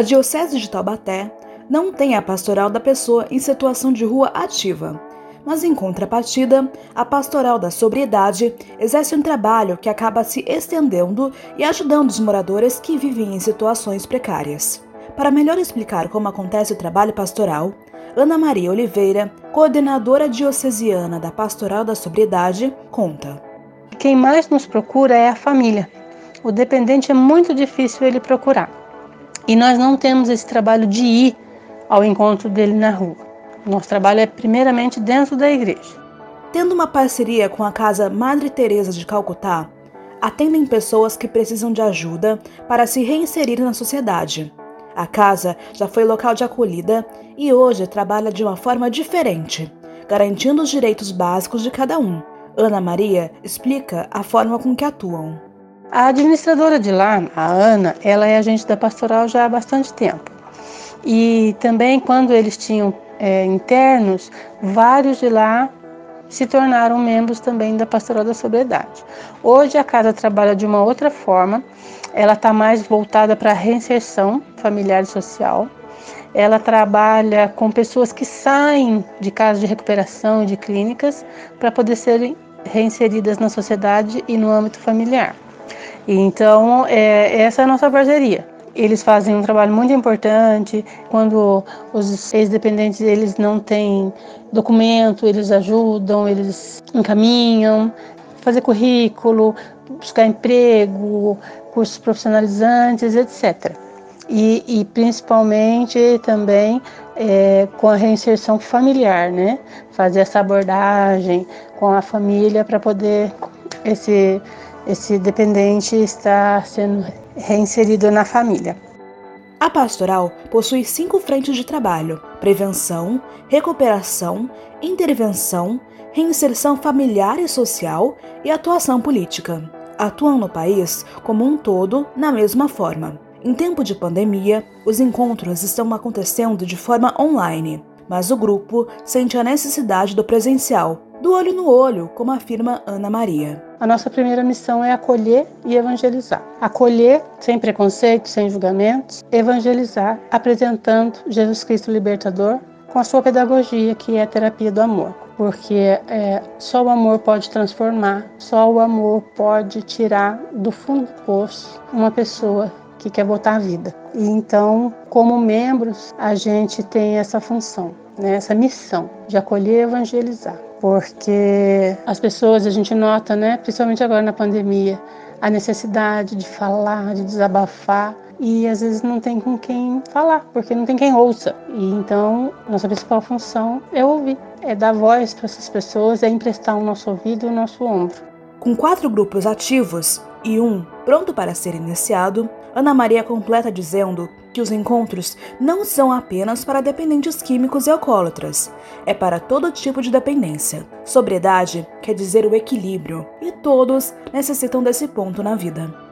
A Diocese de Taubaté não tem a pastoral da pessoa em situação de rua ativa, mas em contrapartida, a pastoral da sobriedade exerce um trabalho que acaba se estendendo e ajudando os moradores que vivem em situações precárias. Para melhor explicar como acontece o trabalho pastoral, Ana Maria Oliveira, coordenadora diocesiana da Pastoral da Sobriedade, conta. Quem mais nos procura é a família. O dependente é muito difícil ele procurar. E nós não temos esse trabalho de ir ao encontro dele na rua. Nosso trabalho é primeiramente dentro da igreja. Tendo uma parceria com a Casa Madre Teresa de Calcutá, atendem pessoas que precisam de ajuda para se reinserir na sociedade a casa já foi local de acolhida e hoje trabalha de uma forma diferente, garantindo os direitos básicos de cada um. Ana Maria explica a forma com que atuam. A administradora de lá, a Ana, ela é agente da pastoral já há bastante tempo. E também quando eles tinham é, internos, vários de lá se tornaram membros também da Pastoral da Sobriedade. Hoje a casa trabalha de uma outra forma, ela está mais voltada para a reinserção familiar e social. Ela trabalha com pessoas que saem de casas de recuperação e de clínicas para poder serem reinseridas na sociedade e no âmbito familiar. Então, é, essa é a nossa parceria. Eles fazem um trabalho muito importante. Quando os ex-dependentes eles não têm documento, eles ajudam, eles encaminham, fazer currículo, buscar emprego, cursos profissionalizantes, etc. E, e principalmente também é, com a reinserção familiar, né? Fazer essa abordagem com a família para poder esse, esse dependente estar sendo reinserido na família. A pastoral possui cinco frentes de trabalho: prevenção, recuperação, intervenção, reinserção familiar e social e atuação política. Atuam no país como um todo na mesma forma. Em tempo de pandemia, os encontros estão acontecendo de forma online, mas o grupo sente a necessidade do presencial, do olho no olho, como afirma Ana Maria. A nossa primeira missão é acolher e evangelizar. Acolher sem preconceito, sem julgamentos, evangelizar apresentando Jesus Cristo libertador com a sua pedagogia, que é a terapia do amor. Porque é, só o amor pode transformar, só o amor pode tirar do fundo do poço uma pessoa que quer voltar à vida. E então, como membros, a gente tem essa função, né, essa missão de acolher e evangelizar. Porque as pessoas, a gente nota, né, principalmente agora na pandemia, a necessidade de falar, de desabafar, e às vezes não tem com quem falar, porque não tem quem ouça. E então, nossa principal função é ouvir, é dar voz para essas pessoas, é emprestar o nosso ouvido e o nosso ombro. Com quatro grupos ativos e um pronto para ser iniciado, Ana Maria completa dizendo que os encontros não são apenas para dependentes químicos e alcoólatras, é para todo tipo de dependência. Sobriedade quer dizer o equilíbrio, e todos necessitam desse ponto na vida.